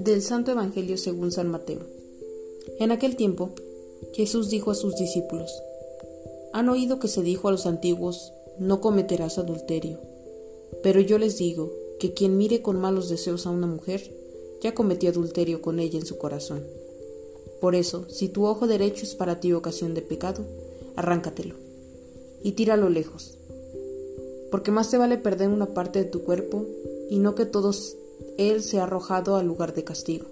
Del Santo Evangelio según San Mateo. En aquel tiempo, Jesús dijo a sus discípulos, Han oído que se dijo a los antiguos, no cometerás adulterio. Pero yo les digo que quien mire con malos deseos a una mujer, ya cometió adulterio con ella en su corazón. Por eso, si tu ojo derecho es para ti ocasión de pecado, arráncatelo y tíralo lejos. Porque más te vale perder una parte de tu cuerpo y no que todos él se ha arrojado al lugar de castigo.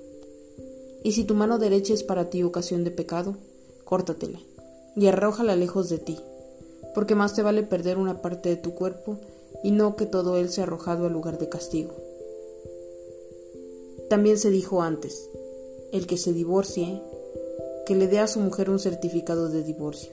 Y si tu mano derecha es para ti ocasión de pecado, córtatela y arrójala lejos de ti, porque más te vale perder una parte de tu cuerpo y no que todo él sea arrojado al lugar de castigo. También se dijo antes, el que se divorcie, que le dé a su mujer un certificado de divorcio.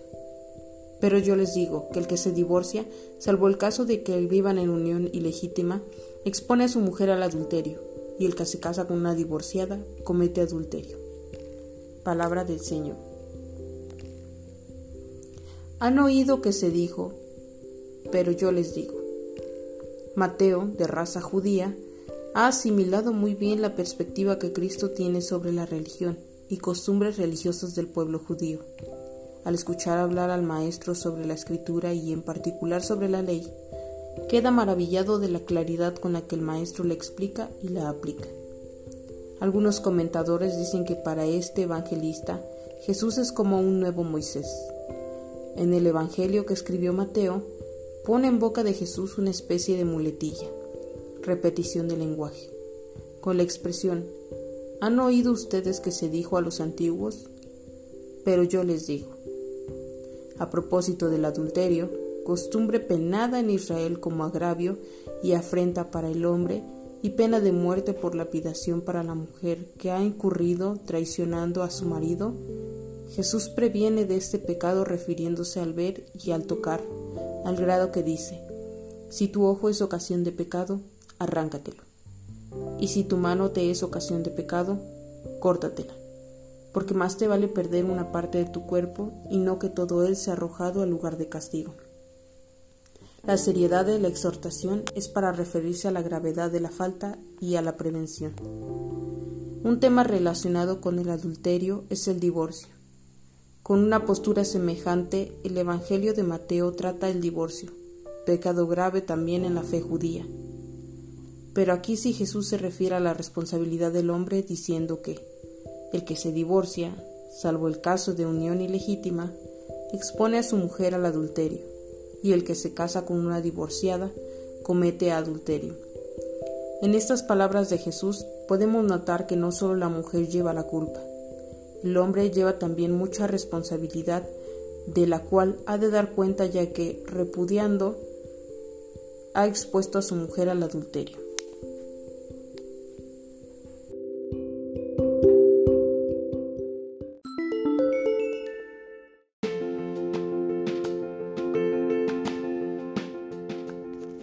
Pero yo les digo que el que se divorcia, salvo el caso de que vivan en unión ilegítima, expone a su mujer al adulterio, y el que se casa con una divorciada comete adulterio. Palabra del Señor. Han oído que se dijo, pero yo les digo. Mateo, de raza judía, ha asimilado muy bien la perspectiva que Cristo tiene sobre la religión y costumbres religiosas del pueblo judío al escuchar hablar al maestro sobre la escritura y en particular sobre la ley, queda maravillado de la claridad con la que el maestro le explica y la aplica. Algunos comentadores dicen que para este evangelista Jesús es como un nuevo Moisés. En el Evangelio que escribió Mateo, pone en boca de Jesús una especie de muletilla, repetición del lenguaje, con la expresión, ¿han oído ustedes que se dijo a los antiguos? Pero yo les digo. A propósito del adulterio, costumbre penada en Israel como agravio y afrenta para el hombre y pena de muerte por lapidación para la mujer que ha incurrido traicionando a su marido, Jesús previene de este pecado refiriéndose al ver y al tocar, al grado que dice, si tu ojo es ocasión de pecado, arráncatelo, y si tu mano te es ocasión de pecado, córtatela porque más te vale perder una parte de tu cuerpo y no que todo él sea arrojado al lugar de castigo. La seriedad de la exhortación es para referirse a la gravedad de la falta y a la prevención. Un tema relacionado con el adulterio es el divorcio. Con una postura semejante, el Evangelio de Mateo trata el divorcio, pecado grave también en la fe judía. Pero aquí sí Jesús se refiere a la responsabilidad del hombre diciendo que el que se divorcia, salvo el caso de unión ilegítima, expone a su mujer al adulterio, y el que se casa con una divorciada comete adulterio. En estas palabras de Jesús podemos notar que no solo la mujer lleva la culpa, el hombre lleva también mucha responsabilidad de la cual ha de dar cuenta ya que, repudiando, ha expuesto a su mujer al adulterio.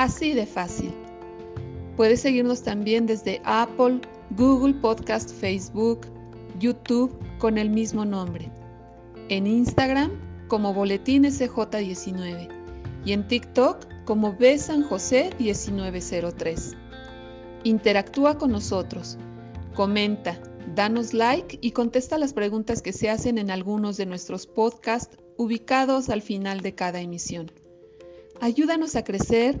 Así de fácil. Puedes seguirnos también desde Apple, Google Podcast, Facebook, YouTube con el mismo nombre. En Instagram como Boletín SJ19 y en TikTok como B San José 1903. Interactúa con nosotros, comenta, danos like y contesta las preguntas que se hacen en algunos de nuestros podcasts ubicados al final de cada emisión. Ayúdanos a crecer